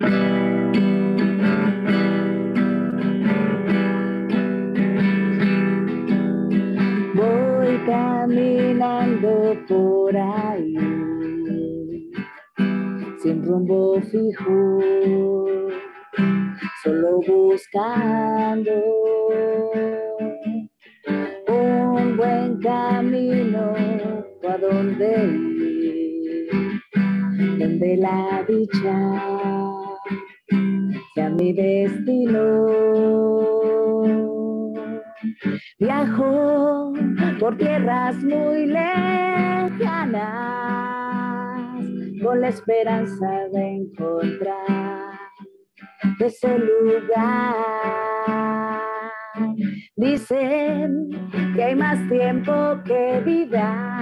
Voy caminando por ahí, sin rumbo fijo, solo buscando un buen camino a donde ir, donde la dicha sea mi destino. Viajo por tierras muy lejanas con la esperanza de encontrar ese lugar. Dicen que hay más tiempo que vida.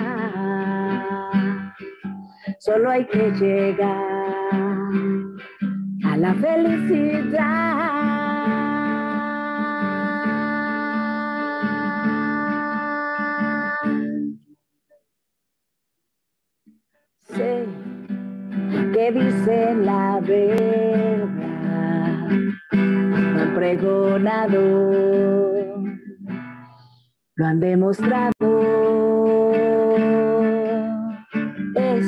Solo hay que llegar la felicidad. Sé que dice la verdad, un pregonado, lo han demostrado. Es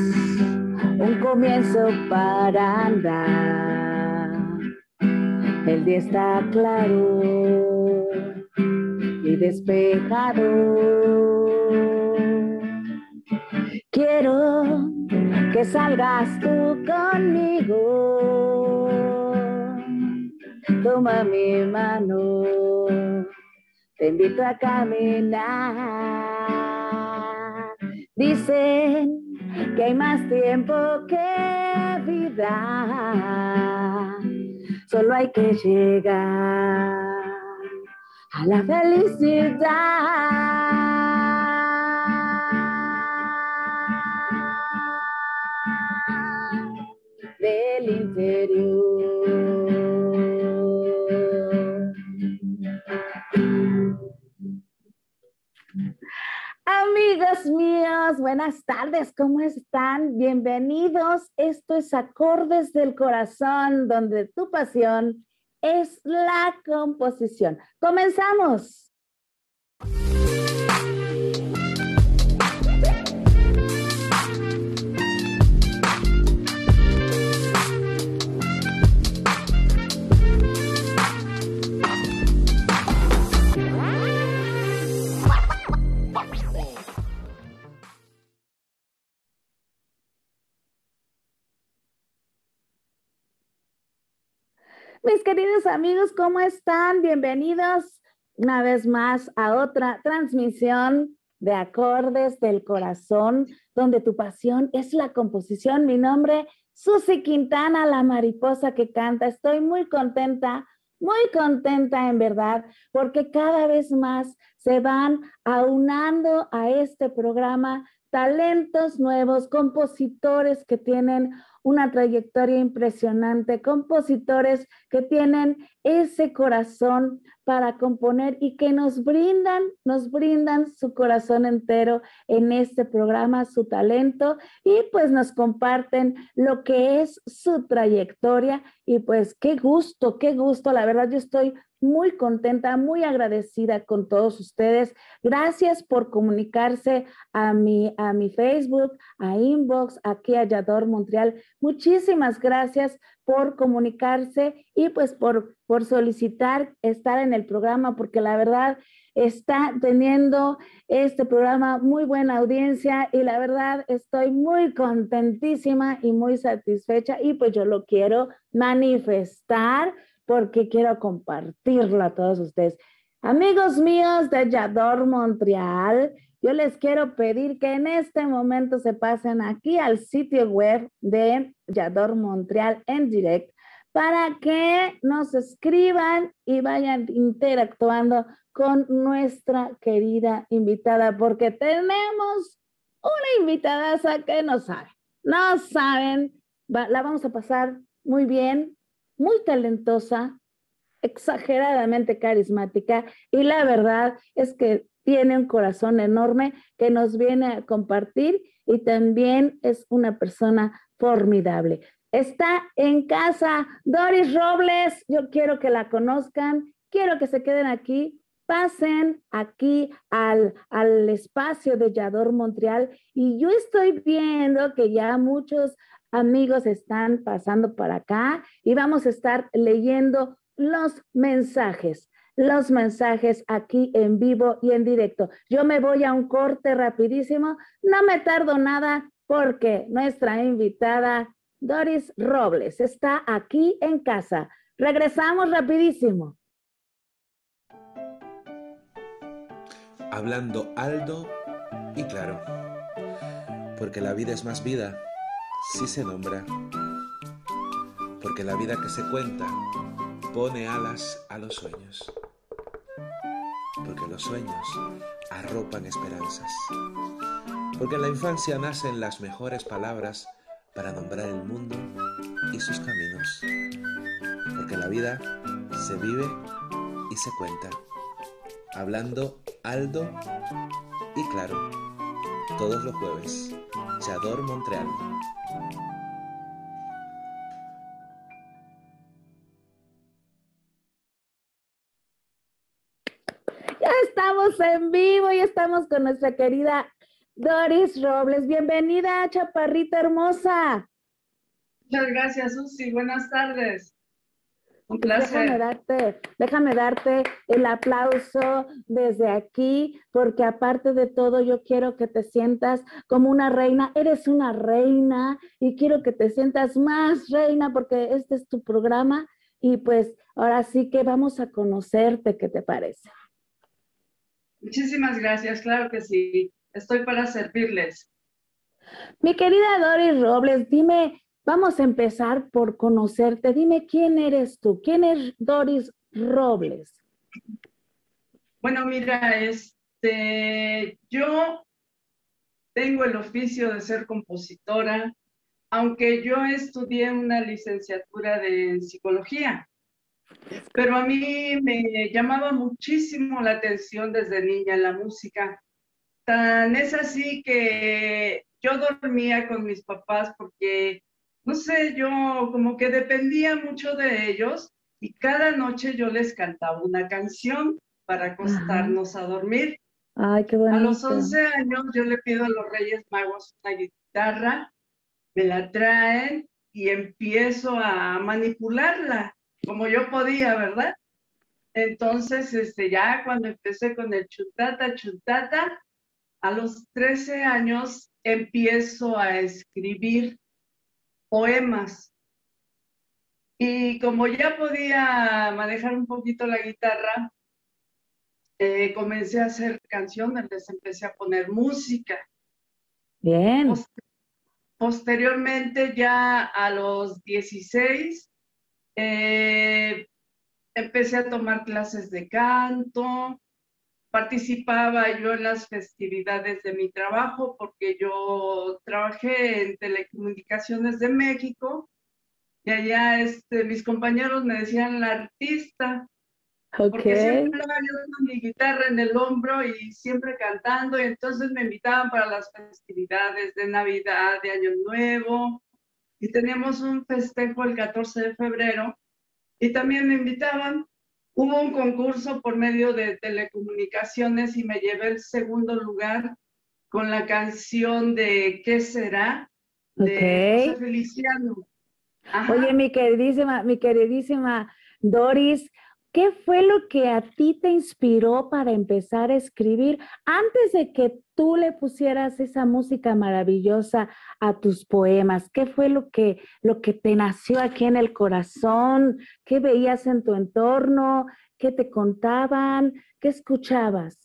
un comienzo para andar, el día está claro y despejado. Quiero que salgas tú conmigo. Toma mi mano, te invito a caminar. Dicen que hay más tiempo que vida. Solo hay que llegar a la felicidad Amigos míos, buenas tardes, ¿cómo están? Bienvenidos. Esto es Acordes del Corazón, donde tu pasión es la composición. Comenzamos. Mis queridos amigos, ¿cómo están? Bienvenidos una vez más a otra transmisión de Acordes del Corazón, donde tu pasión es la composición. Mi nombre, Susi Quintana, la mariposa que canta. Estoy muy contenta, muy contenta en verdad, porque cada vez más se van aunando a este programa talentos nuevos, compositores que tienen una trayectoria impresionante, compositores que tienen ese corazón para componer y que nos brindan, nos brindan su corazón entero en este programa, su talento y pues nos comparten lo que es su trayectoria y pues qué gusto, qué gusto, la verdad yo estoy muy contenta, muy agradecida con todos ustedes. Gracias por comunicarse a mi, a mi Facebook, a Inbox, aquí a Yador Montreal. Muchísimas gracias por comunicarse y pues por, por solicitar estar en el programa, porque la verdad está teniendo este programa muy buena audiencia y la verdad estoy muy contentísima y muy satisfecha y pues yo lo quiero manifestar porque quiero compartirlo a todos ustedes. Amigos míos de Yador Montreal, yo les quiero pedir que en este momento se pasen aquí al sitio web de Yador Montreal en direct para que nos escriban y vayan interactuando con nuestra querida invitada, porque tenemos una invitada que no sabe, no saben, la vamos a pasar muy bien, muy talentosa, exageradamente carismática y la verdad es que tiene un corazón enorme que nos viene a compartir y también es una persona formidable. Está en casa Doris Robles, yo quiero que la conozcan, quiero que se queden aquí, pasen aquí al, al espacio de Yador Montreal y yo estoy viendo que ya muchos amigos están pasando por acá y vamos a estar leyendo los mensajes, los mensajes aquí en vivo y en directo. Yo me voy a un corte rapidísimo, no me tardo nada porque nuestra invitada Doris Robles está aquí en casa. Regresamos rapidísimo. Hablando alto y claro, porque la vida es más vida si se nombra, porque la vida que se cuenta pone alas a los sueños, porque los sueños arropan esperanzas, porque en la infancia nacen las mejores palabras para nombrar el mundo y sus caminos, porque la vida se vive y se cuenta, hablando alto y claro, todos los jueves, Chador Montreal. En vivo y estamos con nuestra querida Doris Robles. Bienvenida, chaparrita hermosa. Muchas gracias, Susi. Buenas tardes. Un placer. Déjame darte, déjame darte el aplauso desde aquí, porque aparte de todo, yo quiero que te sientas como una reina. Eres una reina y quiero que te sientas más reina, porque este es tu programa. Y pues ahora sí que vamos a conocerte, ¿qué te parece? Muchísimas gracias, claro que sí. Estoy para servirles. Mi querida Doris Robles, dime, vamos a empezar por conocerte. Dime quién eres tú, quién es Doris Robles. Bueno, mira, este, yo tengo el oficio de ser compositora, aunque yo estudié una licenciatura de psicología. Pero a mí me llamaba muchísimo la atención desde niña la música. Tan es así que yo dormía con mis papás porque, no sé, yo como que dependía mucho de ellos y cada noche yo les cantaba una canción para acostarnos a dormir. Ay, qué bonito. A los 11 años yo le pido a los Reyes Magos una guitarra, me la traen y empiezo a manipularla como yo podía, ¿verdad? Entonces, este, ya cuando empecé con el chuntata, chuntata, a los 13 años empiezo a escribir poemas. Y como ya podía manejar un poquito la guitarra, eh, comencé a hacer canciones, les empecé a poner música. Bien. posteriormente, ya a los 16, eh, empecé a tomar clases de canto, participaba yo en las festividades de mi trabajo porque yo trabajé en telecomunicaciones de México y allá este, mis compañeros me decían la artista. Porque siempre estaba yo con mi guitarra en el hombro y siempre cantando, y entonces me invitaban para las festividades de Navidad, de Año Nuevo, y teníamos un festejo el 14 de febrero y también me invitaban. Hubo un concurso por medio de telecomunicaciones y me llevé el segundo lugar con la canción de ¿Qué será? de José Feliciano. Oye, mi queridísima, mi queridísima Doris, ¿Qué fue lo que a ti te inspiró para empezar a escribir antes de que tú le pusieras esa música maravillosa a tus poemas? ¿Qué fue lo que, lo que te nació aquí en el corazón? ¿Qué veías en tu entorno? ¿Qué te contaban? ¿Qué escuchabas?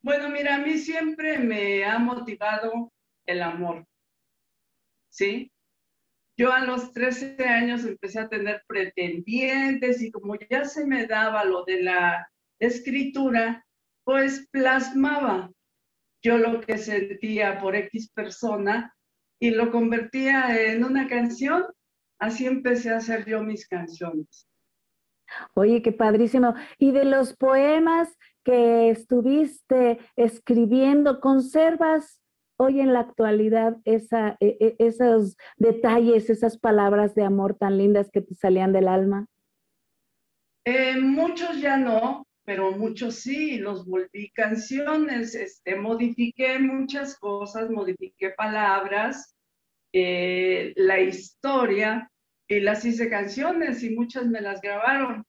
Bueno, mira, a mí siempre me ha motivado el amor, ¿sí? Yo a los 13 años empecé a tener pretendientes y como ya se me daba lo de la escritura, pues plasmaba yo lo que sentía por X persona y lo convertía en una canción. Así empecé a hacer yo mis canciones. Oye, qué padrísimo. Y de los poemas que estuviste escribiendo, ¿conservas hoy en la actualidad e, e, esos detalles, esas palabras de amor tan lindas que te salían del alma? Eh, muchos ya no, pero muchos sí, los volví canciones, este, modifiqué muchas cosas, modifiqué palabras, eh, la historia, y las hice canciones y muchas me las grabaron.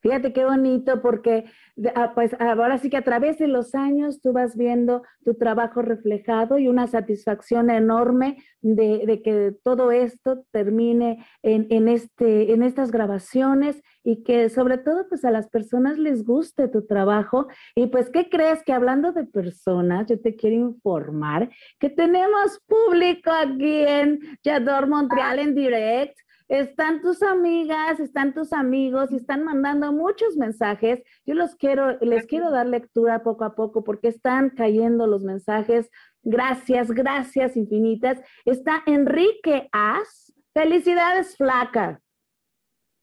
Fíjate qué bonito porque ah, pues ahora sí que a través de los años tú vas viendo tu trabajo reflejado y una satisfacción enorme de, que todo esto termine en, este, en estas grabaciones y que sobre todo pues a las personas les guste tu trabajo. Y pues, ¿qué crees? Que hablando de personas, yo te quiero informar que tenemos público aquí en Yador Montreal en direct están tus amigas, están tus amigos y están mandando muchos mensajes. Yo los quiero, les quiero dar lectura poco a poco porque están cayendo los mensajes. Gracias, gracias infinitas. Está Enrique As. Felicidades, flaca.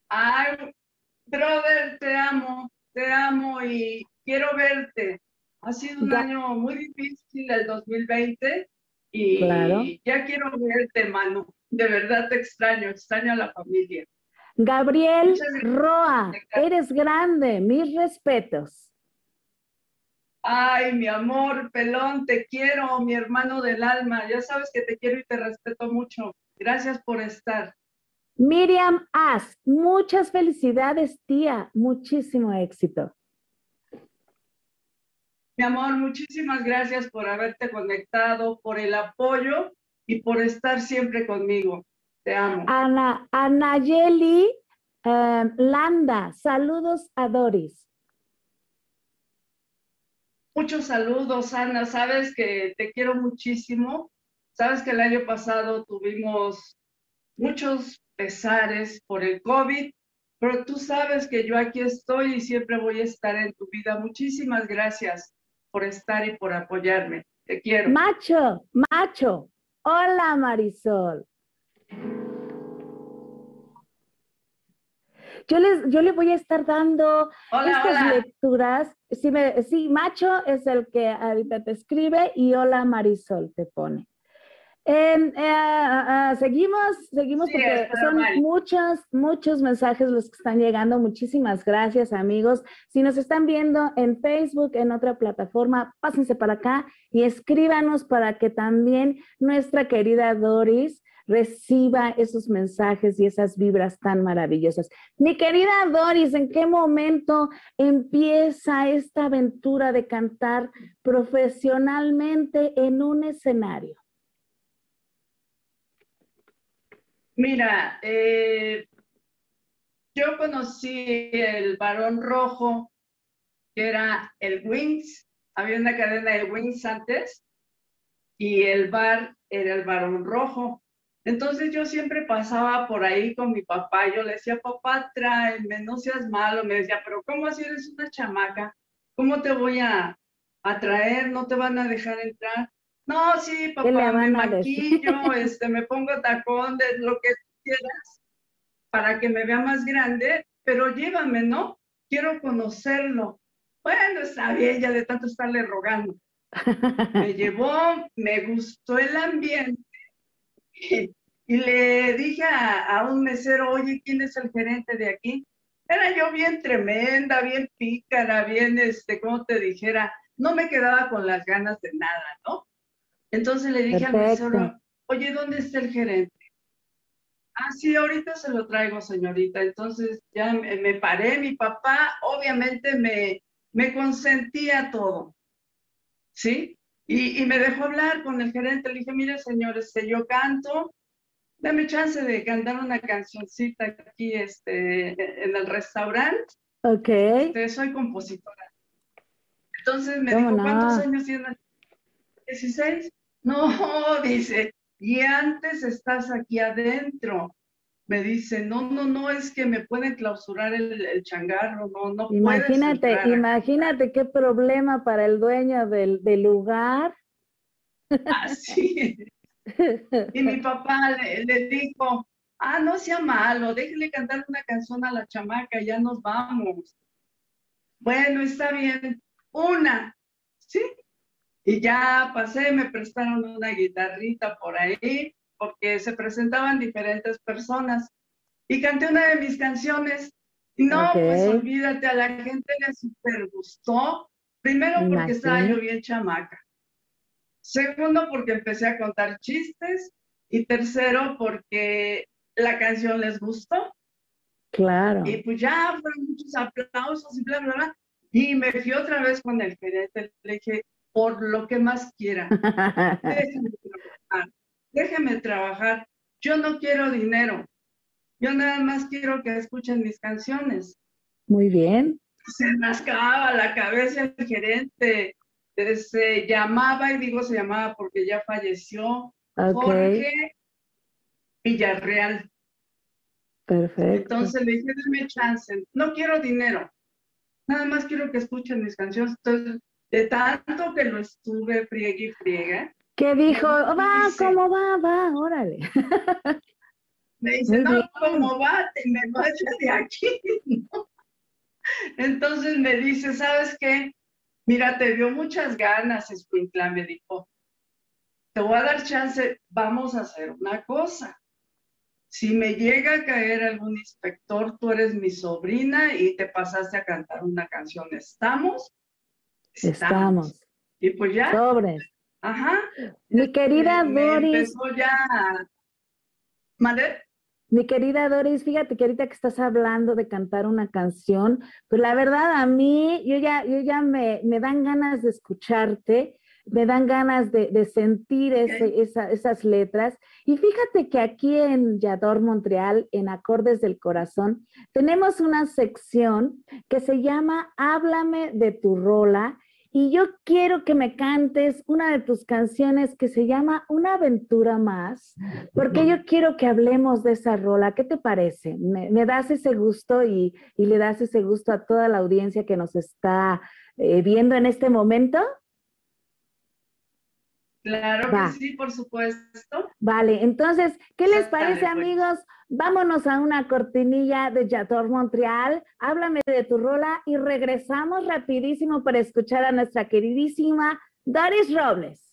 Ay, brother, te amo, te amo y quiero verte. Ha sido un año muy difícil el 2020 y ya quiero verte, Manu de verdad te extraño, extraño a la familia. Gabriel Roa, eres grande, mis respetos. Ay, mi amor, pelón, te quiero, mi hermano del alma. Ya sabes que te quiero y te respeto mucho. Gracias por estar. Miriam As, muchas felicidades, tía. Muchísimo éxito. Mi amor, muchísimas gracias por haberte conectado, por el apoyo y por estar siempre conmigo. Te amo. Ana, Anayeli em, Landa, saludos a Doris. Muchos saludos, Ana. Sabes que te quiero muchísimo. Sabes que el año pasado tuvimos muchos pesares por el COVID, pero tú sabes que yo aquí estoy y siempre voy a estar en tu vida. Muchísimas gracias por estar y por apoyarme. Te quiero. Macho, macho, Hola Marisol. Yo les, yo le voy a estar dando estas lecturas. Me, sí, Macho es el que ahorita te escribe y hola Marisol te pone. Eh, seguimos, seguimos porque son muchos, muchos mensajes los que están llegando. Muchísimas gracias, amigos. Si nos están viendo en Facebook, en otra plataforma, pásense para acá y escríbanos para que también nuestra querida Doris reciba esos mensajes y esas vibras tan maravillosas. Mi querida Doris, ¿en qué momento empieza esta aventura de cantar profesionalmente en un escenario? Mira, eh, yo conocí el varón rojo, que era el Wings. Había una cadena de Wings antes y el bar era el varón rojo. Entonces yo siempre pasaba por ahí con mi papá. Yo le decía, papá, tráeme, no seas malo. Me decía, pero ¿cómo así eres una chamaca? ¿Cómo te voy a, a traer? ¿No te van a dejar entrar? No, sí, papá, me maquillo, este, me pongo tacón de lo que quieras para que me vea más grande, pero llévame, ¿no? Quiero conocerlo. Bueno, está bien, ya de tanto estarle rogando. Me llevó, me gustó el ambiente y, le dije a, a, un mesero, oye, ¿quién es el gerente de aquí? Era yo bien tremenda, bien pícara, bien, este, como te dijera, no me quedaba con las ganas de nada, ¿no? Entonces le dije al mesero, oye, ¿dónde está el gerente? Ah, sí, ahorita se lo traigo, señorita. Entonces ya me, paré, mi papá obviamente me, me consentía todo, ¿sí? Y, me dejó hablar con el gerente. Le dije, mire, señores, que yo canto, dame chance de cantar una cancioncita aquí este, en el restaurante. Ok. Este, soy compositora. Entonces me dijo, ¿cuántos años tienes? 16. No, dice, y antes estás aquí adentro. Me dice, no, no, no, es que me pueden clausurar el, changarro, no, no Imagínate, imagínate qué problema para el dueño del, del lugar. Así. y mi papá le, le, dijo, ah, no sea malo, déjele cantar una canción a la chamaca, ya nos vamos. Bueno, está bien. Una, ¿sí? Y ya pasé, me prestaron una guitarrita por ahí, porque se presentaban diferentes personas. Y canté una de mis canciones. Y no, pues olvídate, a la gente le super gustó. Primero porque estaba yo bien chamaca. Segundo porque empecé a contar chistes. Y tercero porque la canción les gustó. Claro. Y pues ya fueron muchos aplausos y bla, bla, bla. Y me fui otra vez con el gerente. Le dije, por lo que más quiera. déjeme trabajar. Déjeme trabajar. Yo no quiero dinero. Yo nada más quiero que escuchen mis canciones. Muy bien. Se rascaba la cabeza el gerente. Se llamaba, y digo se llamaba porque ya falleció, Jorge Villarreal. Perfecto. Entonces le dije, dame chance. No quiero dinero. Nada más quiero que escuchen mis canciones. Entonces de tanto que lo estuve friegue y friegue. ¿Qué dijo? Va, ¿cómo va? Va, órale. Me dice, no, ¿cómo va? Te me vayas de aquí. Entonces me dice, ¿sabes qué? Mira, te dio muchas ganas, Escuintla, me dijo. Te voy a dar chance, vamos a hacer una cosa. Si me llega a caer algún inspector, tú eres mi sobrina y te pasaste a cantar una canción, ¿estamos? Estamos. Y pues ya. Sobre. Ajá. Mi querida Doris. Empezó ya. ¿Madre? Mi querida Doris, fíjate que ahorita que estás hablando de cantar una canción, pues la verdad a mí, yo ya, yo ya me, me dan ganas de escucharte me dan ganas de, sentir esas letras. Y fíjate que aquí en Yador Montreal, en Acordes del Corazón, tenemos una sección que se llama Háblame de tu rola. Y yo quiero que me cantes una de tus canciones que se llama Una aventura más, porque yo quiero que hablemos de esa rola. ¿Qué te parece? ¿Me, das ese gusto y, le das ese gusto a toda la audiencia que nos está eh, viendo en este momento? Claro que sí, por supuesto. Vale, entonces, ¿qué les parece, pues. amigos? Vámonos a una cortinilla de Yator Montreal. Háblame de tu rola y regresamos rapidísimo para escuchar a nuestra queridísima Doris Robles.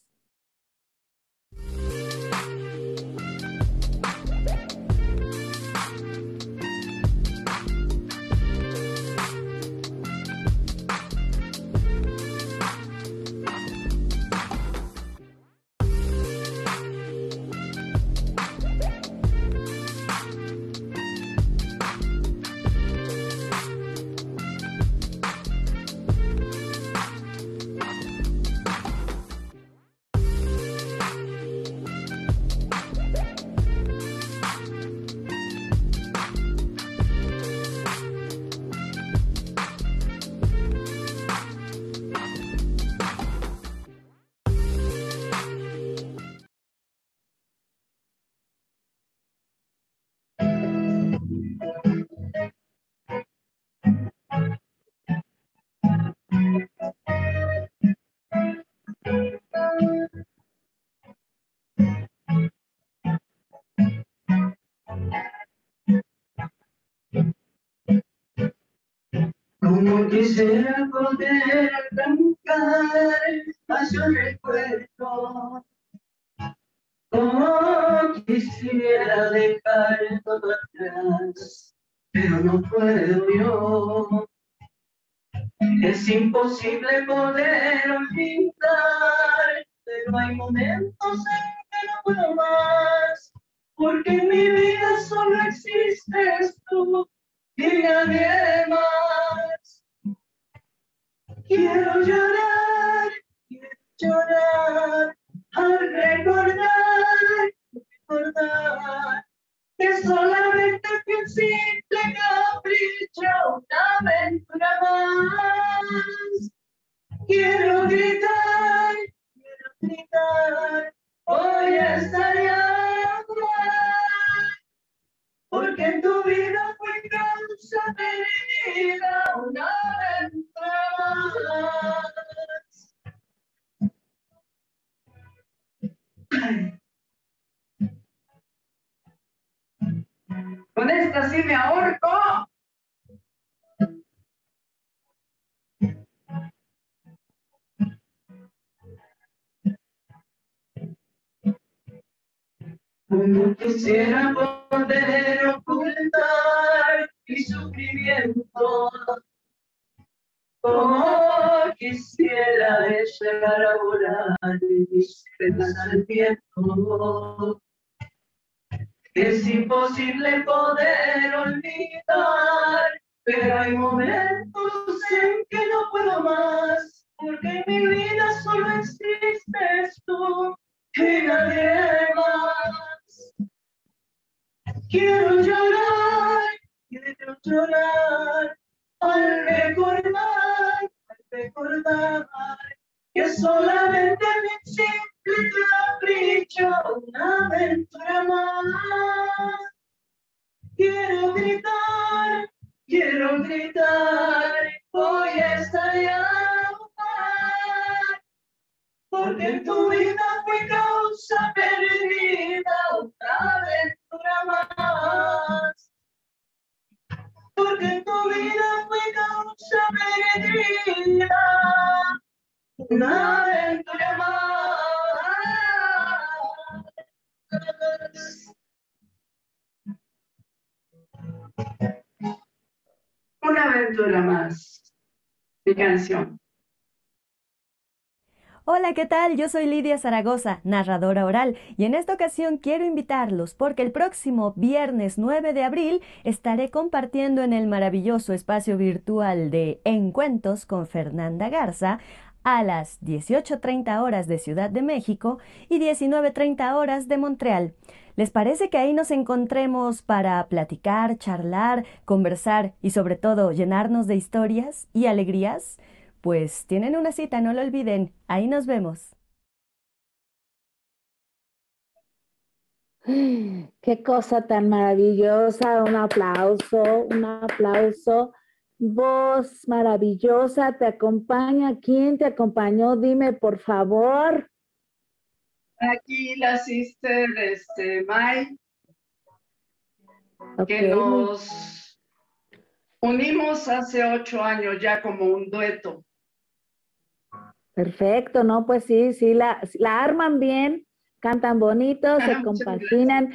Quisiera llegar a volar mis penas al viento. Es imposible poder olvidar, pero hay momentos en que no puedo más, porque en mi vida solo existes tú y nadie más. Quiero llorar, quiero llorar, al recordar, al recordar que solamente mi simple capricho, una aventura más. Quiero gritar, quiero gritar, voy a estallar, porque en tu vida fui causa perdida, una aventura más. Porque tu vida fui causa perdida, una aventura más. Una aventura más. Mi canción. Hola, ¿qué tal? Yo soy Lidia Zaragoza, narradora oral, y en esta ocasión quiero invitarlos porque el próximo viernes 9 de abril estaré compartiendo en el maravilloso espacio virtual de Encuentros con Fernanda Garza a las 18.30 horas de Ciudad de México y 19.30 horas de Montreal. ¿Les parece que ahí nos encontremos para platicar, charlar, conversar y sobre todo llenarnos de historias y alegrías? Pues tienen una cita, no lo olviden. Ahí nos vemos. Qué cosa tan maravillosa. Un aplauso, un aplauso. Voz maravillosa. ¿Te acompaña? ¿Quién te acompañó? Dime, por favor. Aquí la sister este, Mai, Ok, que nos unimos hace ocho años ya como un dueto. Perfecto, ¿no? Pues sí, sí, la, la arman bien, cantan bonito, Ah, se muchas compaginan.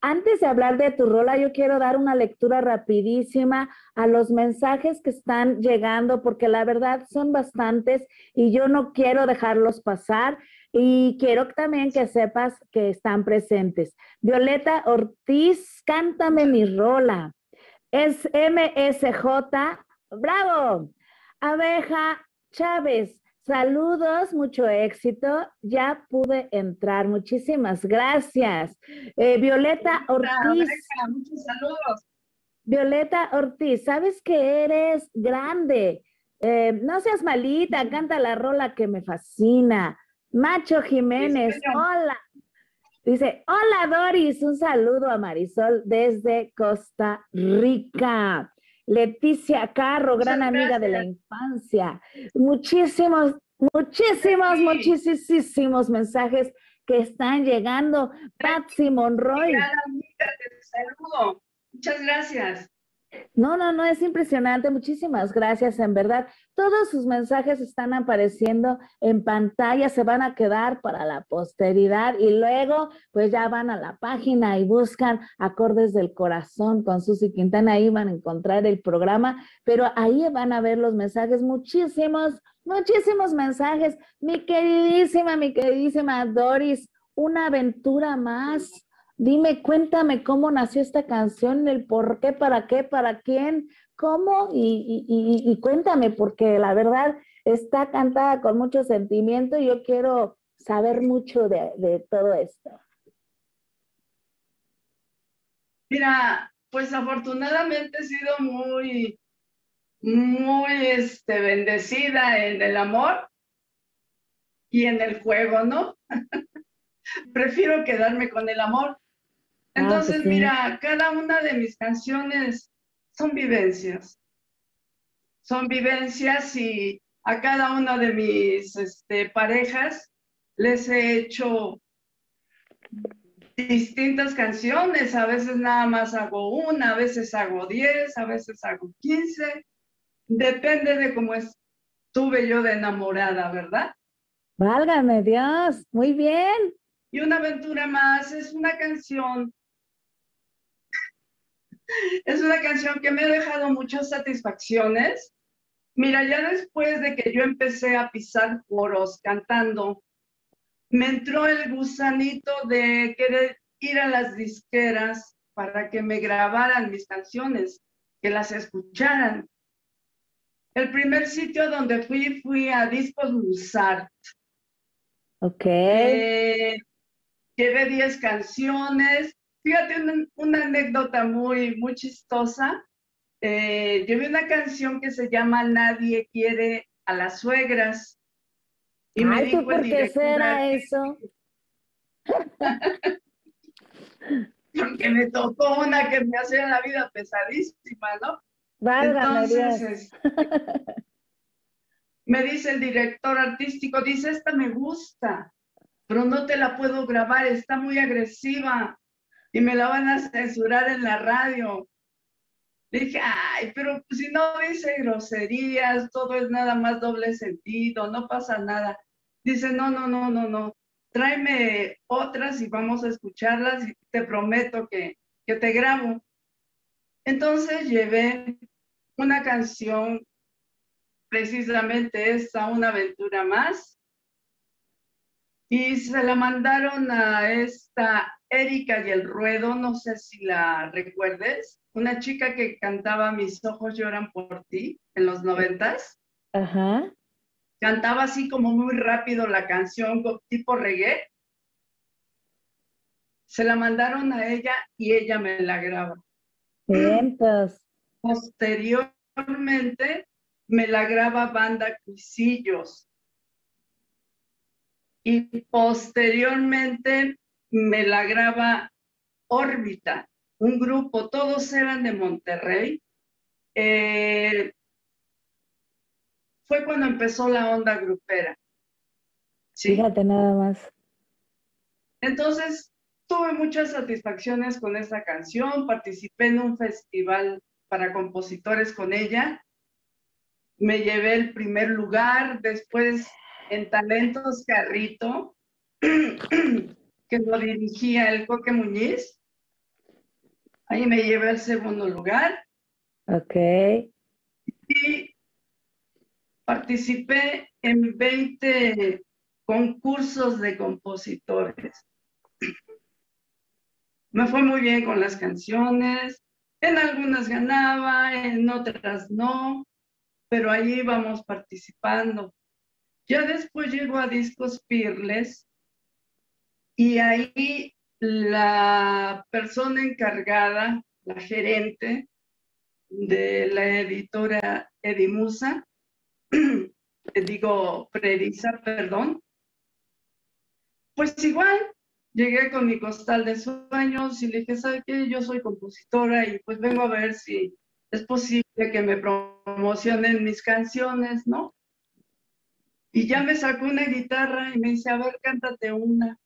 Antes de hablar de tu rola, yo quiero dar una lectura rapidísima a los mensajes que están llegando, porque la verdad son bastantes y yo no quiero dejarlos pasar. Y quiero también que sepas que están presentes. Violeta Ortiz, cántame mi rola. Es MSJ, bravo. Abeja Chávez, saludos, mucho éxito. Ya pude entrar, muchísimas gracias. Eh, Violeta Ortiz. Muchos saludos. Violeta Ortiz, sabes que eres grande. Eh, no seas malita, canta la rola que me fascina. Macho Jiménez, hola. Dice, hola Doris, un saludo a Marisol desde Costa Rica. Leticia Carro, gran amiga de la gracias. infancia. Muchísimos, muchísimos, Sí. muchísimos mensajes que están llegando. Patsy Monroy. Amiga, te saludo. Muchas gracias. No, no, no, es impresionante. Muchísimas gracias, en verdad. Todos sus mensajes están apareciendo en pantalla, se van a quedar para la posteridad y luego pues ya van a la página y buscan acordes del corazón con Susy Quintana, ahí van a encontrar el programa, pero ahí van a ver los mensajes, muchísimos, muchísimos mensajes. Mi queridísima, mi queridísima Doris, una aventura más. Dime, cuéntame cómo nació esta canción, el por qué, para qué, para quién, cómo y, cuéntame, porque la verdad está cantada con mucho sentimiento y yo quiero saber mucho de, de todo esto. Mira, pues afortunadamente he sido muy, muy este, bendecida en el amor y en el juego, ¿no? Prefiero quedarme con el amor. Ah, pues Entonces, mira, cada una de mis canciones son vivencias. son vivencias y a cada una de mis este, parejas les he hecho distintas canciones, a veces nada más hago una, a veces hago diez, a veces hago quince, depende de cómo estuve yo de enamorada, ¿verdad? Válgame Dios, muy bien. Y una aventura más es una canción, es una canción que me ha dejado muchas satisfacciones. Mira, ya después de que yo empecé a pisar foros cantando, me entró el gusanito de querer ir a las disqueras para que me grabaran mis canciones, que las escucharan. El primer sitio donde fui fui a Discos Musart. Ok. Eh, llevé 10 canciones. Fíjate una, anécdota muy, muy chistosa. Eh, llevé una canción que se llama Nadie quiere a las suegras. Y me dijo ¿por qué será eso? Porque me tocó una que me hacía la vida pesadísima, ¿no? Entonces, me dice el director artístico, dice, esta me gusta, pero no te la puedo grabar, está muy agresiva y me la van a censurar en la radio. dije, ay, pero si no dice groserías, todo es nada más doble sentido, no pasa nada. Dice, no, no, no, no, no, tráeme otras y vamos a escucharlas y te prometo que, que te grabo. Entonces llevé una canción, precisamente esta, Una aventura más, y se la mandaron a esta Erika y el Ruedo, no sé si la recuerdes, una chica que cantaba Mis ojos lloran por ti en los noventas. Ajá. Cantaba así como muy rápido la canción, tipo reggae. Se la mandaron a ella y ella me la graba. Posteriormente me la graba Banda Cuisillos y posteriormente me la graba Órbita, un grupo, todos eran de Monterrey. Eh, fue cuando empezó la onda grupera. Fíjate nada más. Entonces, tuve muchas satisfacciones con esta canción, participé en un festival para compositores con ella, me llevé el primer lugar, después en Talentos Carrito, que lo dirigía el Coque Muñiz. Ahí me llevé el segundo lugar. Ok. Y participé en 20 concursos de compositores. Me fue muy bien con las canciones. En algunas ganaba, en otras no, pero ahí íbamos participando. Ya después llego a Discos Pirles y ahí la persona encargada, la gerente de la editora Edimusa, digo Predisa, perdón, pues igual llegué con mi costal de sueños y le dije, ¿sabe qué? Yo soy compositora y pues vengo a ver si es posible que me promocionen mis canciones, ¿no? Y ya me sacó una guitarra y me dice, a ver, cántate una.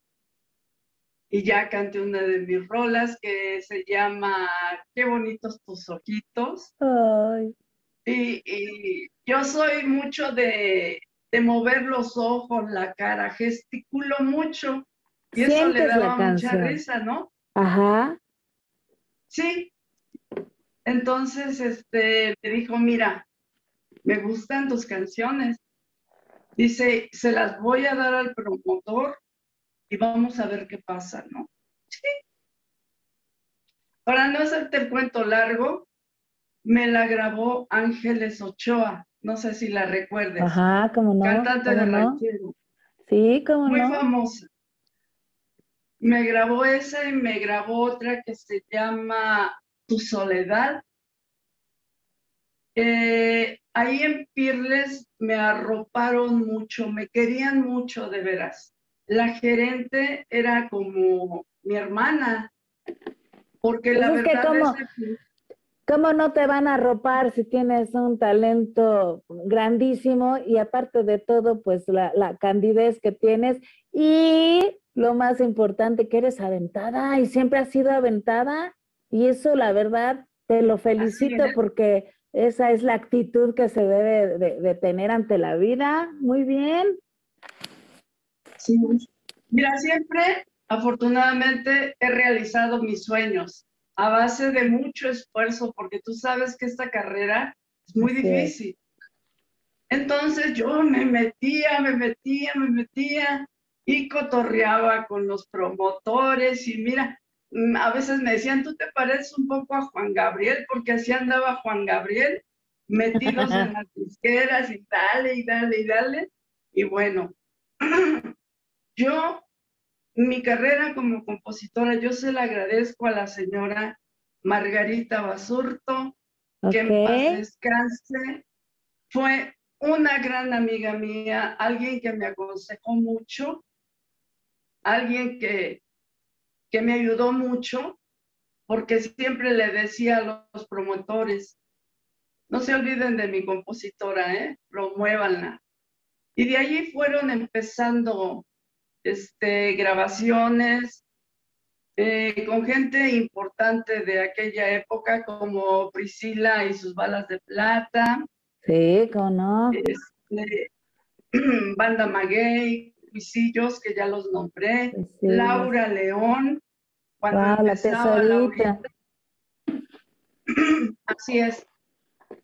Y ya canté una de mis rolas que se llama Qué bonitos tus ojitos. Ay. Y, yo soy mucho de, de, mover los ojos, la cara, gesticulo mucho. Y eso le daba mucha risa, ¿no? Ajá. Sí. Entonces, este, me dijo, mira, me gustan tus canciones. Dice, se las voy a dar al promotor y vamos a ver qué pasa, ¿no? Sí. Para no hacerte el cuento largo, me la grabó Ángeles Ochoa. No sé si la recuerdes. Ajá, cómo no. Cantante de no? Sí, cómo Muy famosa. Me grabó esa y me grabó otra que se llama Tu Soledad. Eh, ahí en Pirles me arroparon mucho, me querían mucho de veras. La gerente era como mi hermana, porque la pues verdad es que ¿Cómo no te van a arropar si tienes un talento grandísimo y aparte de todo, pues la, la candidez que tienes. Y lo más importante, que eres aventada y siempre has sido aventada. Y eso la verdad te lo felicito porque esa es la actitud que se debe de, tener ante la vida. Muy bien. Sí. Mira, siempre, afortunadamente, he realizado mis sueños a base de mucho esfuerzo, porque tú sabes que esta carrera es muy difícil. Entonces yo me metía, me metía, me metía y cotorreaba con los promotores y mira, a veces me decían, tú te pareces un poco a Juan Gabriel, porque así andaba Juan Gabriel, metidos en las disqueras y dale y dale y dale. Y bueno, yo mi carrera como compositora, yo se la agradezco a la señora Margarita Basurto, que en paz descanse. Fue una gran amiga mía, alguien que me aconsejó mucho, alguien que, que me ayudó mucho, porque siempre le decía a los promotores, no se olviden de mi compositora, ¿eh? promuévanla. Y de allí fueron empezando este, grabaciones eh, con gente importante de aquella época como Priscila y sus balas de plata. Sí, ¿cómo este, Banda Maguey, Que ya los nombré, Laura León, cuando empezaba la Así es.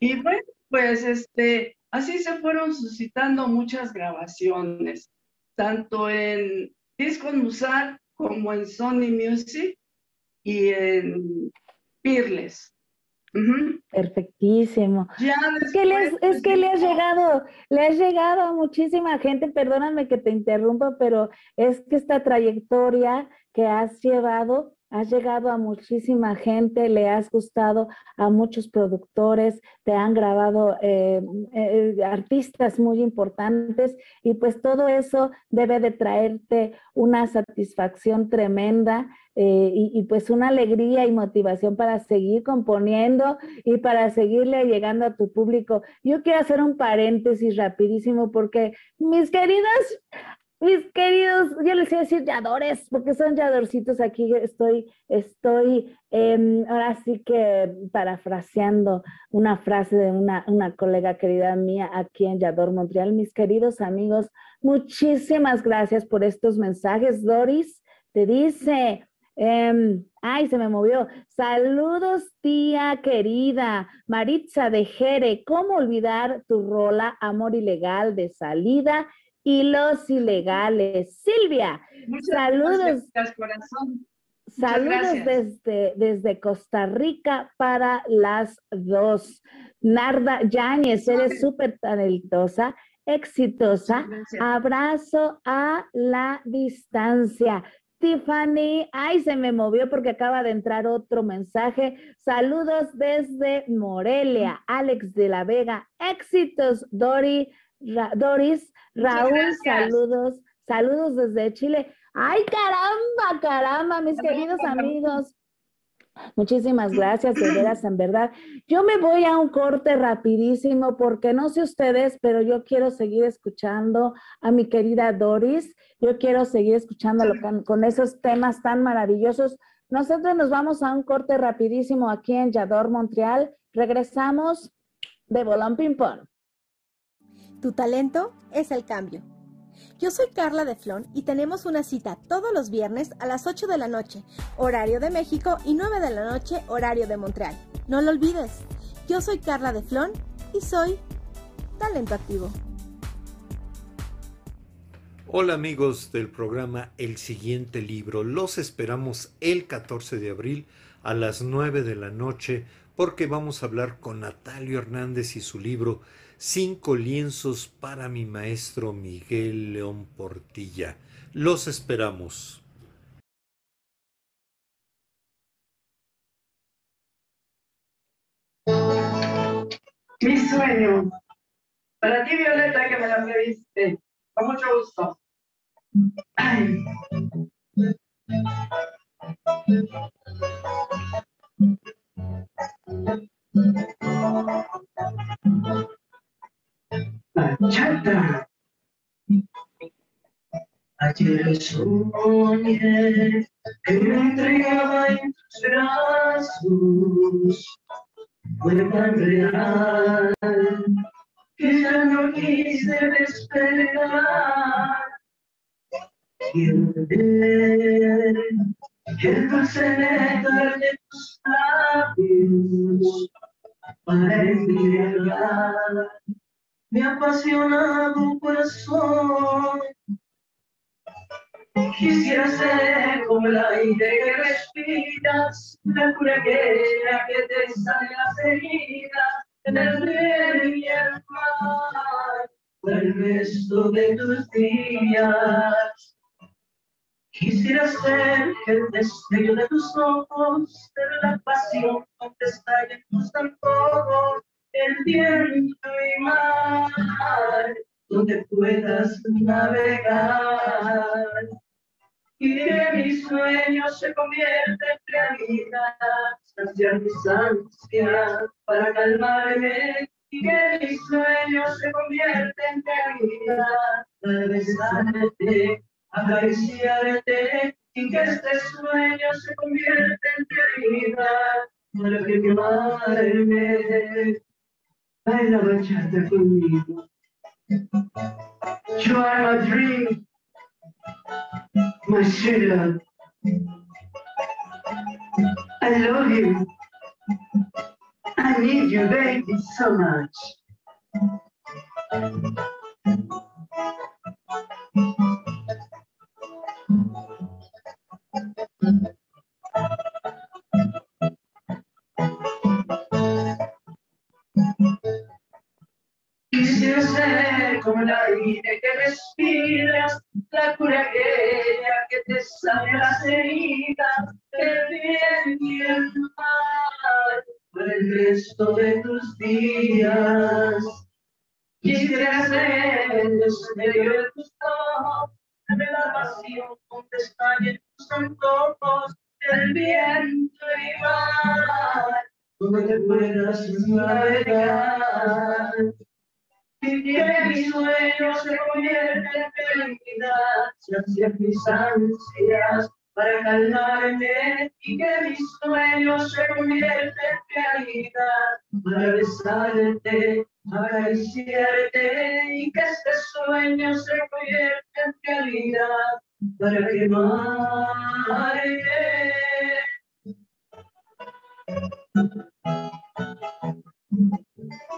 Y bueno, pues este, así se fueron suscitando muchas grabaciones tanto en Discos Musar como en Sony Music y en Peerless. Perfectísimo. es que, le, es que le has llegado, le has llegado a muchísima gente, perdóname que te interrumpa, pero es que esta trayectoria que has llevado has llegado a muchísima gente, le has gustado a muchos productores, te han grabado eh, eh, artistas muy importantes y pues todo eso debe de traerte una satisfacción tremenda eh, y, y, pues una alegría y motivación para seguir componiendo y para seguirle llegando a tu público. Yo quiero hacer un paréntesis rapidísimo porque mis queridas mis queridos, yo les iba a decir yadores, porque son yadorcitos aquí, estoy, estoy, em, ahora sí que parafraseando una frase de una, una colega querida mía aquí en Yador Montreal. Mis queridos amigos, muchísimas gracias por estos mensajes. Doris te dice, em, ay, se me movió. Saludos, tía querida. Maritza de Jere, ¿cómo olvidar tu rola Amor Ilegal de salida? Y los ilegales. Silvia, saludos. corazón. saludos desde, desde Costa Rica para las dos. Narda Yáñez, eres súper talentosa, exitosa. Abrazo a la distancia. Tiffany, ay, se me movió porque acaba de entrar otro mensaje. Saludos desde Morelia. Alex de la Vega, éxitos, Dori. Doris, Raúl, saludos, saludos desde Chile. Ay, caramba, caramba, mis queridos amigos. Muchísimas gracias, de veras, en verdad. Yo me voy a un corte rapidísimo porque no sé ustedes, pero yo quiero seguir escuchando a mi querida Doris. Yo quiero seguir escuchándolo con, con esos temas tan maravillosos. Nosotros nos vamos a un corte rapidísimo aquí en Yador, Montreal. Regresamos de Bolón Ping Pong. Tu talento es el cambio. Yo soy Carla de Flon y tenemos una cita todos los viernes a las 8 de la noche, horario de México, y 9 de la noche, horario de Montreal. No lo olvides. Yo soy Carla de Flon y soy Talento Activo. Hola amigos del programa El siguiente libro. Los esperamos el 14 de abril a las 9 de la noche porque vamos a hablar con Natalio Hernández y su libro cinco lienzos para mi maestro Miguel León Portilla. Los esperamos. Mi sueño. Para ti, Violeta, que me la pediste. Con mucho gusto. Bachata. Ayer soñé que me entregaba en tus brazos. Fue tan real que ya no quise despegar. Quiero ver el dulce néctar de tus labios para embriagar mi apasionado corazón. Quisiera ser como el aire que respiras, la cura que te sale las heridas, en el río y el mar, por el resto de tus días. Quisiera ser el destello de tus ojos, de la pasión donde estallen tus antojos, el viento y mar, donde puedas navegar. Y que mis sueños se convierten en realidad, saciar mis ansias para calmarme. Y que mis sueños se convierten en realidad, para besarte, acariciarte. Y que este sueño se convierta en realidad, para quemarme. Baila bachata conmigo. You are my dream, my sweet. I love you. I need you, baby, so much. Quisiera ser como el aire que respiras, la cura aquella que te sale las heridas, el bien y el mal, por el resto de tus días. Quisiera ser el destello de tus ojos, de la pasión donde estallen tus antojos, el viento y mar, donde te puedas navegar. Y que mis sueños se convierten en realidad, saciar mis ansias para calmarme. Y que mis sueños se convierten en realidad, para besarte, acariciarte. Y que este sueño se convierta en realidad, para quemarme.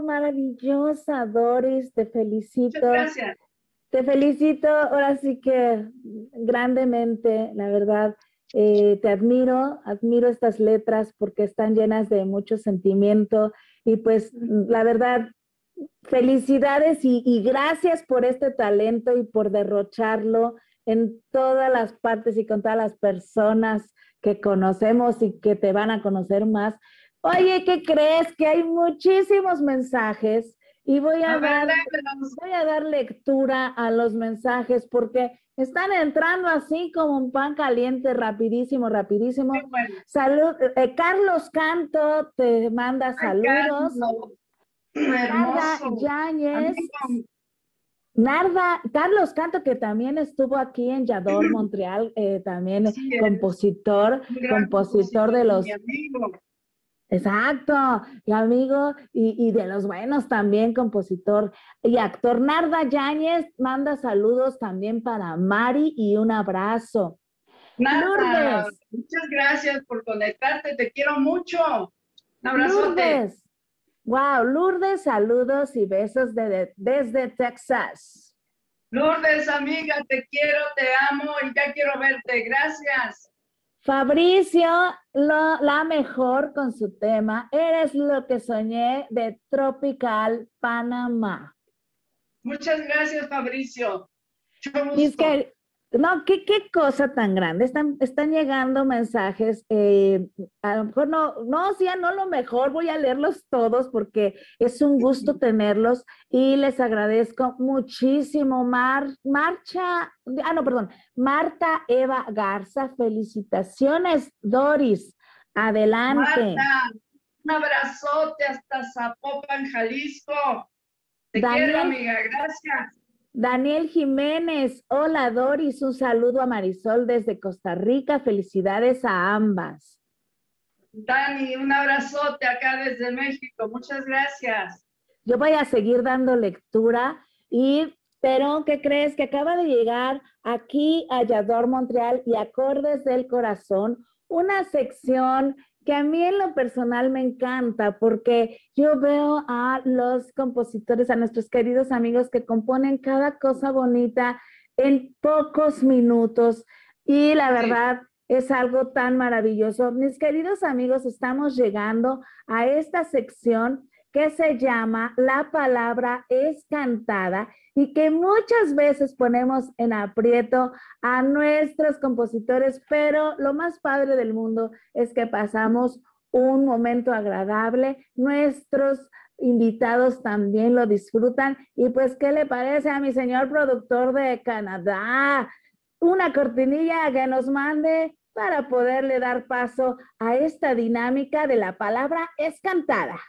Maravillosa, Doris, te felicito. Muchas gracias. Te felicito, ahora sí que grandemente, la verdad. Eh, te admiro, admiro estas letras porque están llenas de mucho sentimiento y pues la verdad, felicidades y, y gracias por este talento y por derrocharlo en todas las partes y con todas las personas que conocemos y que te van a conocer más. Oye, ¿qué crees? Que hay muchísimos mensajes y voy a, A ver, dar, voy a dar lectura a los mensajes porque están entrando así como un pan caliente, rapidísimo, rapidísimo. Bueno. Salud, eh, Carlos Canto te manda saludos. Narda. Yáñez, Narda, Carlos Canto, que también estuvo aquí en Yador, Montreal, eh, también compositor, compositor de los. Exacto, y amigo, y, y de los buenos también, compositor y actor. Narda Yáñez manda saludos también para Mari y un abrazo. Nada, Lourdes. muchas gracias por conectarte, te quiero mucho. Un abrazote. Lourdes, wow, Lourdes, saludos y besos de- de- desde Texas. Lourdes, amiga, te quiero, te amo y ya quiero verte. Gracias. Fabricio, la mejor con su tema, Eres lo que soñé de Tropical Panamá. Muchas gracias, Fabricio. No, ¿qué, qué cosa tan grande. Están, están llegando mensajes. Eh, a lo mejor no, no, sí, no lo mejor. Voy a leerlos todos porque es un gusto tenerlos y les agradezco muchísimo. Mar, marcha, ah, no, perdón. Marta Eva Garza, felicitaciones, Doris. Adelante. Marta, un abrazote hasta Zapopan, Jalisco. Te quiero, amiga. Gracias. Daniel Jiménez, hola Doris, un saludo a Marisol desde Costa Rica, felicidades a ambas. Dani, un abrazote acá desde México, muchas gracias. Yo voy a seguir dando lectura y, pero, ¿qué crees? Que acaba de llegar aquí a Yador Montreal y Acordes del Corazón, una sección que a mí en lo personal me encanta porque yo veo a los compositores, a nuestros queridos amigos que componen cada cosa bonita en pocos minutos y la verdad es algo tan maravilloso. Mis queridos amigos, estamos llegando a esta sección que se llama La palabra es cantada y que muchas veces ponemos en aprieto a nuestros compositores, pero lo más padre del mundo es que pasamos un momento agradable, nuestros invitados también lo disfrutan y pues, ¿qué le parece a mi señor productor de Canadá? Una cortinilla que nos mande para poderle dar paso a esta dinámica de la palabra es cantada.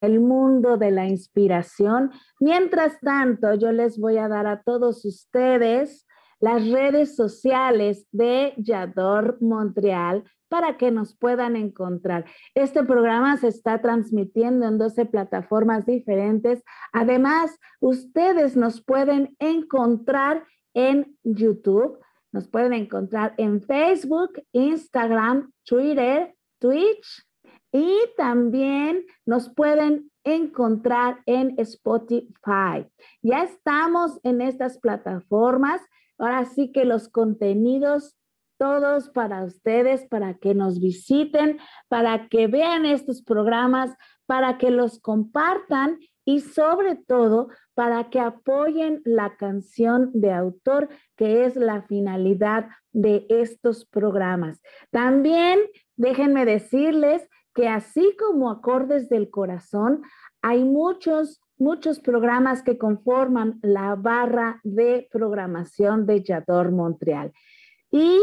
El mundo de la inspiración. Mientras tanto, yo les voy a dar a todos ustedes las redes sociales de Yador Montreal para que nos puedan encontrar. Este programa se está transmitiendo en 12 plataformas diferentes. Además, ustedes nos pueden encontrar en YouTube, nos pueden encontrar en Facebook, Instagram, Twitter, Twitch, y también nos pueden encontrar en Spotify. Ya estamos en estas plataformas. Ahora sí que los contenidos todos para ustedes, para que nos visiten, para que vean estos programas, para que los compartan y sobre todo para que apoyen la canción de autor, que es la finalidad de estos programas. También déjenme decirles que así como acordes del corazón, hay muchos, muchos programas que conforman la barra de programación de Yador Montreal. Y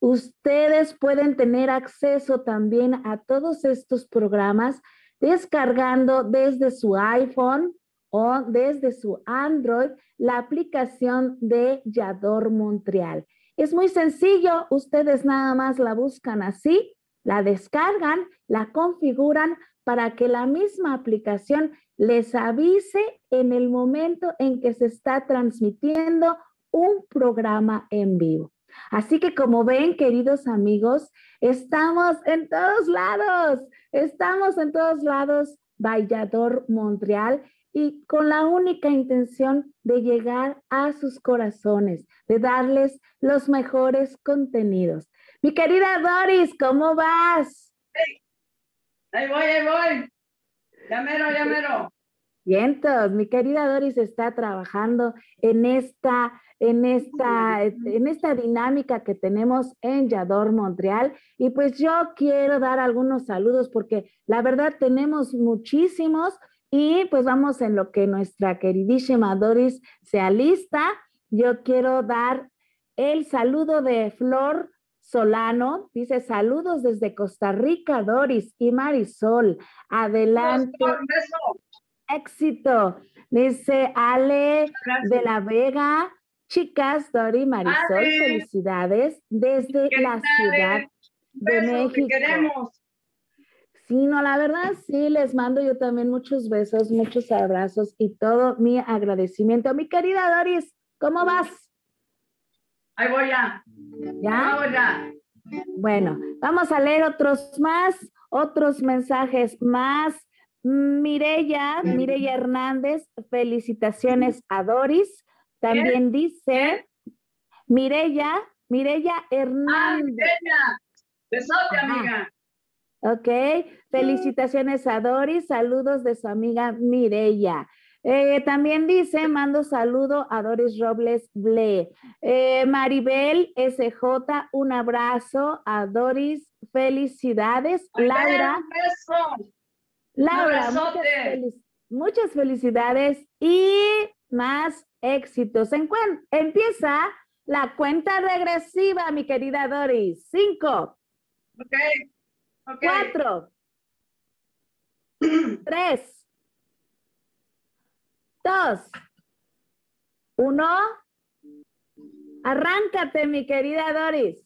ustedes pueden tener acceso también a todos estos programas descargando desde su iPhone o desde su Android la aplicación de Yador Montreal. Es muy sencillo, ustedes nada más la buscan así, la descargan, la configuran para que la misma aplicación les avise en el momento en que se está transmitiendo un programa en vivo. Así que como ven, queridos amigos, estamos en todos lados, estamos en todos lados, Vallador, Montreal, y con la única intención de llegar a sus corazones, de darles los mejores contenidos. Mi querida Doris, ¿cómo vas? Ahí voy, ahí voy. Llamero, llamero. Vientos, mi querida Doris está trabajando en esta, en esta, en esta dinámica que tenemos en Yador Montreal. Y pues yo quiero dar algunos saludos porque la verdad tenemos muchísimos y pues vamos en lo que nuestra queridísima Doris se alista. Yo quiero dar el saludo de Flor Solano. Dice saludos desde Costa Rica, Doris y Marisol. Adelante. Éxito. Dice Ale de la Vega. Chicas, Doris, Marisol, felicidades desde la Ciudad de México. queremos. Sí, no, la verdad sí, les mando yo también muchos besos, muchos abrazos y todo mi agradecimiento. Mi querida Doris, ¿cómo vas? Ahí voy ya. ¿Ya? Ahí ya. Bueno, vamos a leer otros más, otros mensajes más. Mireya, Mireya Hernández, felicitaciones a Doris. También dice Mireya ah, Hernández. Ah, Besote, amiga. Ok, felicitaciones a Doris, saludos de su amiga Mireya. Eh, también dice, mando saludo a Doris Robles Ble. Eh, Maribel SJ, un abrazo a Doris, felicidades. Laura. Laura, muchas, felicidades y más éxitos. empieza la cuenta regresiva, mi querida Doris. Cinco. Ok. Cuatro. Tres. Dos. Uno. Arráncate, mi querida Doris.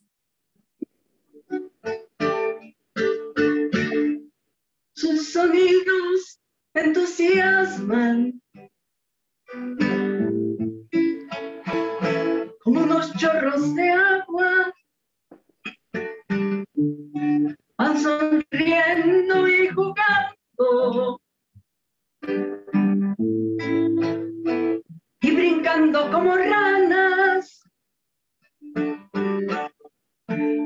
Sus sonidos entusiasman como unos chorros de agua van sonriendo y jugando y como ranas,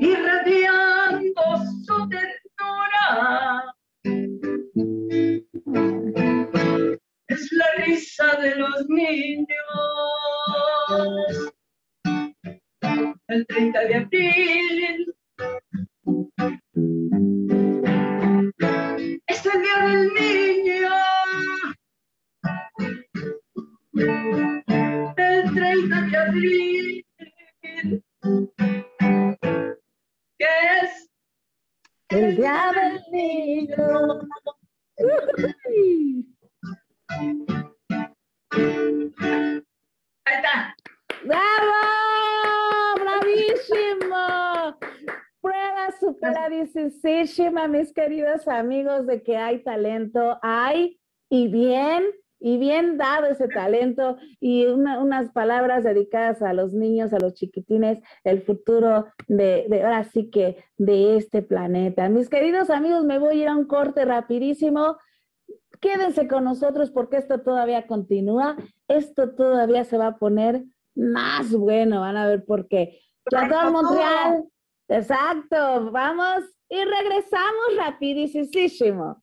irradiando su ternura. Es la risa de los niños. El 30 de abril del niño. Ahí está. ¡Bravo! ¡Bravísimo! Prueba superadicísima, mis queridos amigos, de que hay talento, hay y bien, y bien dado ese talento y unas palabras dedicadas a los niños, a los chiquitines, el futuro de, de, ahora sí que de este planeta. Mis queridos amigos, me voy a ir a un corte rapidísimo. Quédense con nosotros porque esto todavía continúa, esto todavía se va a poner más bueno, van a ver por qué. Yador Montreal, exacto, vamos y regresamos rapidísimo.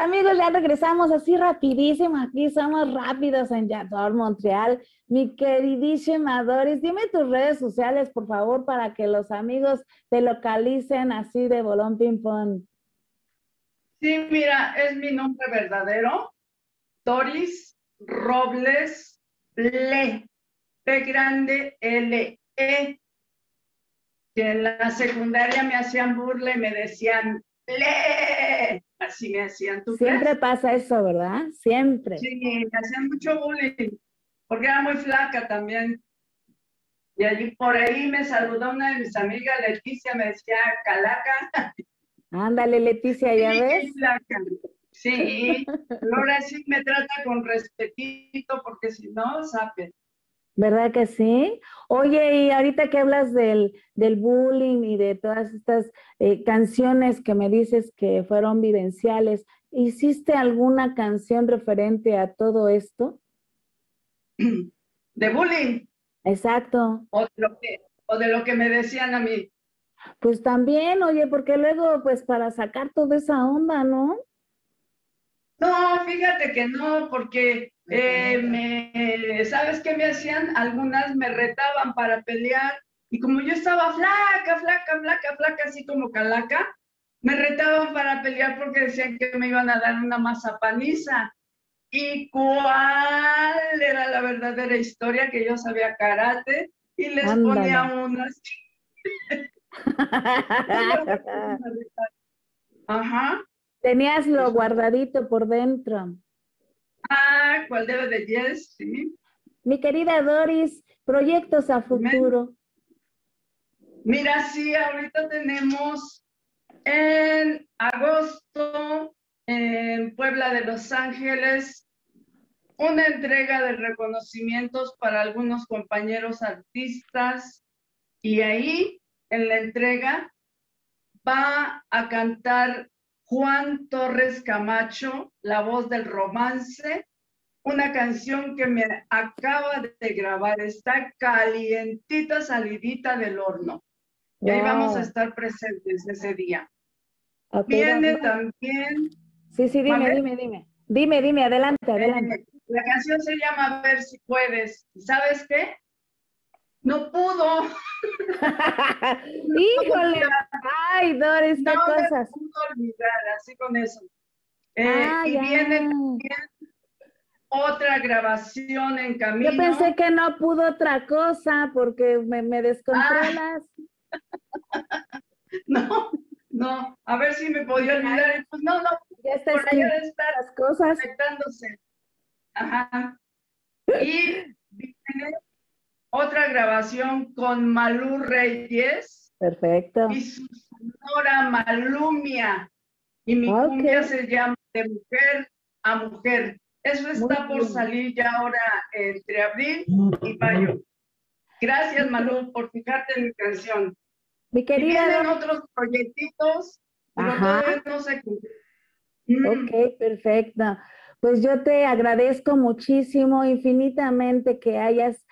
Amigos, ya regresamos así rapidísimo. Aquí somos rápidos en Yador, Montreal. Mi queridísima Doris, dime tus redes sociales, por favor, para que los amigos te localicen así de bolón ping pong. Sí, mira, es mi nombre verdadero, Doris Robles Le, P grande L E. Que en la secundaria me hacían burla y me decían Le así me hacían. ¿Tú Siempre pasa eso, ¿verdad? Siempre. Sí, me hacían mucho bullying, porque era muy flaca también. Y allí por ahí me saludó una de mis amigas, Leticia, me decía, Calaca. Ándale, Leticia, ¿ya ves? Sí, ahora sí me trata con respetito, porque si no, sabe. ¿Verdad que sí? Oye, y ahorita que hablas del, del bullying y de todas estas eh, canciones que me dices que fueron vivenciales, ¿hiciste alguna canción referente a todo esto? ¿De bullying? Exacto. O de lo que, o de lo que me decían a mí. Pues también, oye, porque luego, pues para sacar toda esa onda, ¿no? No, fíjate que no, porque eh, me, ¿sabes qué me hacían? Algunas me retaban para pelear y como yo estaba flaca, flaca, flaca, flaca, así como calaca, me retaban para pelear porque decían que me iban a dar una mazapaniza. ¿Y cuál era la verdadera historia? Que yo sabía karate y les ponía unas. Ajá. Tenías lo guardadito por dentro. Ah, ¿cuál debe de yes? Sí. Mi querida Doris, proyectos a futuro. Mira, sí, ahorita tenemos en agosto en Puebla de Los Ángeles una entrega de reconocimientos para algunos compañeros artistas y ahí en la entrega va a cantar Juan Torres Camacho, la voz del romance, una canción que me acaba de grabar, está calientita, salidita del horno. Y ahí vamos a estar presentes ese día. Viene también. Sí, sí, dime, dime, dime. Dime, dime, adelante, eh, adelante. la canción se llama A ver si puedes. ¿Sabes qué? No pudo. Híjole. Ay, Doris, qué no cosas. No pudo olvidar, así con eso. Eh, ah, y viene también otra grabación en camino. Yo pensé que no pudo otra cosa porque me, me descontrolas. Ah. no, no, a ver si me podía olvidar. Pues no, no, ya está por de estar las cosas. Ajá. Y viene otra grabación con Malú Reyes. Perfecto. Y su sonora Malumia. Y mi cumbia se llama De Mujer a Mujer. Eso está por salir ya ahora entre abril y mayo. Gracias, Malú, por fijarte en mi canción. Mi querida. Y vienen otros proyectitos, pero todavía no se mm. Ok, perfecto. Pues yo te agradezco muchísimo, infinitamente que hayas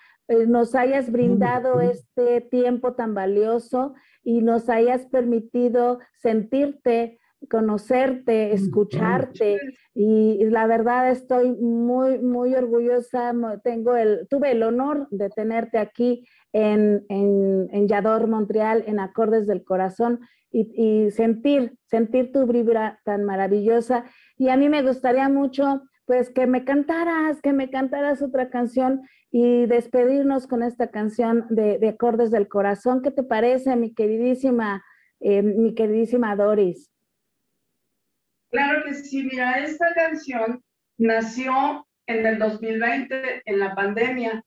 nos hayas brindado este tiempo tan valioso y nos hayas permitido sentirte, conocerte, escucharte. Y, la verdad estoy muy, muy orgullosa. Tengo el, tuve el honor de tenerte aquí en, en, en Yador, Montreal, en Acordes del Corazón y, y sentir, sentir tu vibra tan maravillosa. Y a mí me gustaría mucho pues que me cantaras, que me cantaras otra canción y despedirnos con esta canción de, acordes del corazón. ¿Qué te parece, mi queridísima, eh, mi queridísima Doris? Claro que sí, mira, esta canción nació en el 2020, en la pandemia.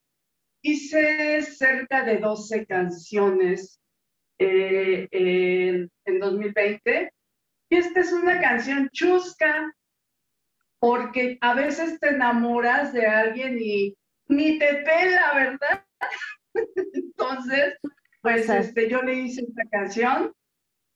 Hice cerca de 12 canciones eh, en, en 2020. Y esta es una canción chusca, porque a veces te enamoras de alguien y ni te pela, ¿verdad? Entonces, pues este, yo le hice esta canción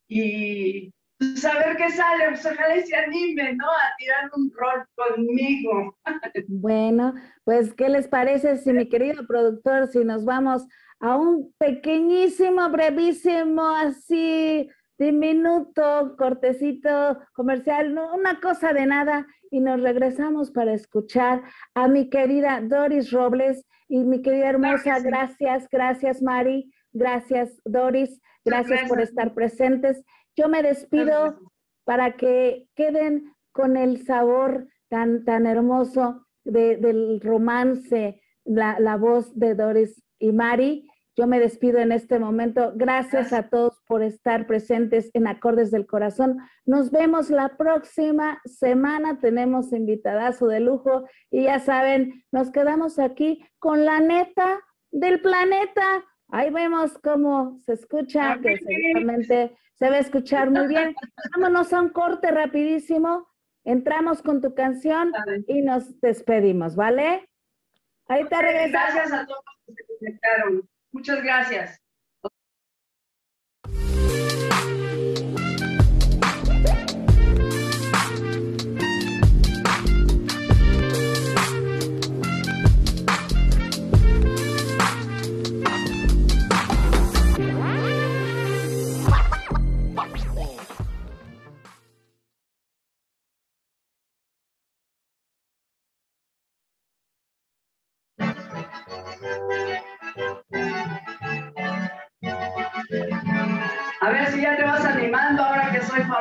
y pues, a ver qué sale, pues ojalá se anime, ¿no? A tirar un rol conmigo. Bueno, pues, ¿qué les parece si mi querido productor, si nos vamos a un pequeñísimo, brevísimo, así, diminuto, cortecito comercial, no, una cosa de nada, y nos regresamos para escuchar a mi querida Doris Robles y mi querida hermosa, gracias, gracias Mari, gracias Doris, gracias por estar presentes. Yo me despido para que queden con el sabor tan, tan hermoso del romance, la, la voz de Doris y Mari. Yo me despido en este momento. Gracias a todos por estar presentes en Acordes del Corazón. Nos vemos la próxima semana. Tenemos invitadazo de lujo y ya saben, nos quedamos aquí con la neta del planeta. Ahí vemos cómo se escucha, que seguramente se va a escuchar muy bien. Vámonos a un corte rapidísimo. Entramos con tu canción y nos despedimos, ¿vale? Ahí te regresamos. Gracias a todos los que se conectaron. Muchas gracias.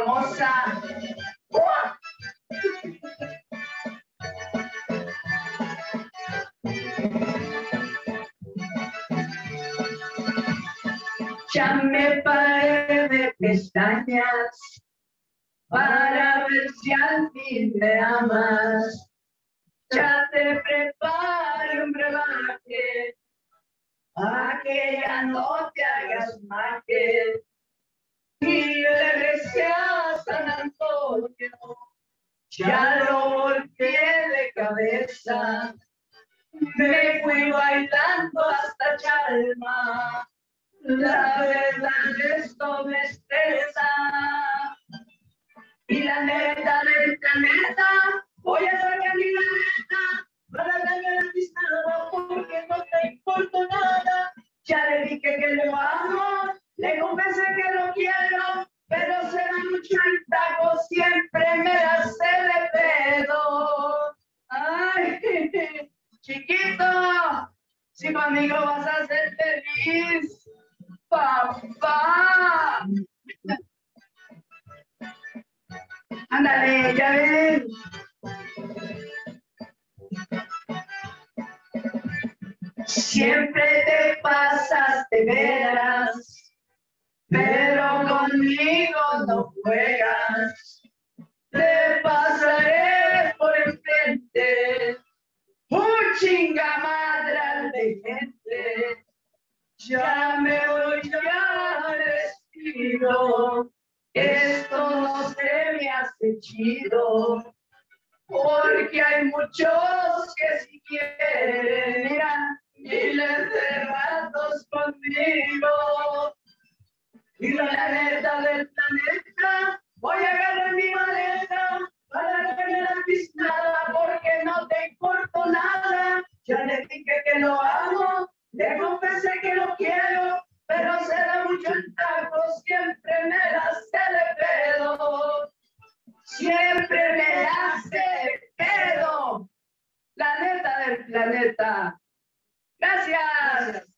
Famosa. Ya me paré de pestañas para ver si al fin me amas. Ya te preparo un brebaje para que ya no te hagas maje. Y regresé a San Antonio, ya lo volteé de cabeza. Me fui bailando hasta Chalma, la verdad esto me estresa. Y la neta del planeta, voy a sacar mi neta para la pista porque no te importa nada. Ya le dije que lo amo, le confesé que lo quiero, pero se da mucho el taco, siempre me hace de pedo. Ay, chiquito, si conmigo vas a ser feliz, papá. Ándale, ya ven. Siempre te pasas de veras, pero conmigo no juegas. Te pasaré por enfrente, un chingamadral de gente. Ya me voy, ya despido. Esto no se me hace chido porque hay muchos que si quieren, mira, miles de ratos conmigo. Y la neta del planeta, voy a agarrar mi maleta para darle la pisnada porque no te importo nada. Ya le dije que lo amo, le confesé que lo quiero, pero se da mucho el taco, siempre me la sé de pedo. Siempre me hace pedo. La neta del planeta. Gracias.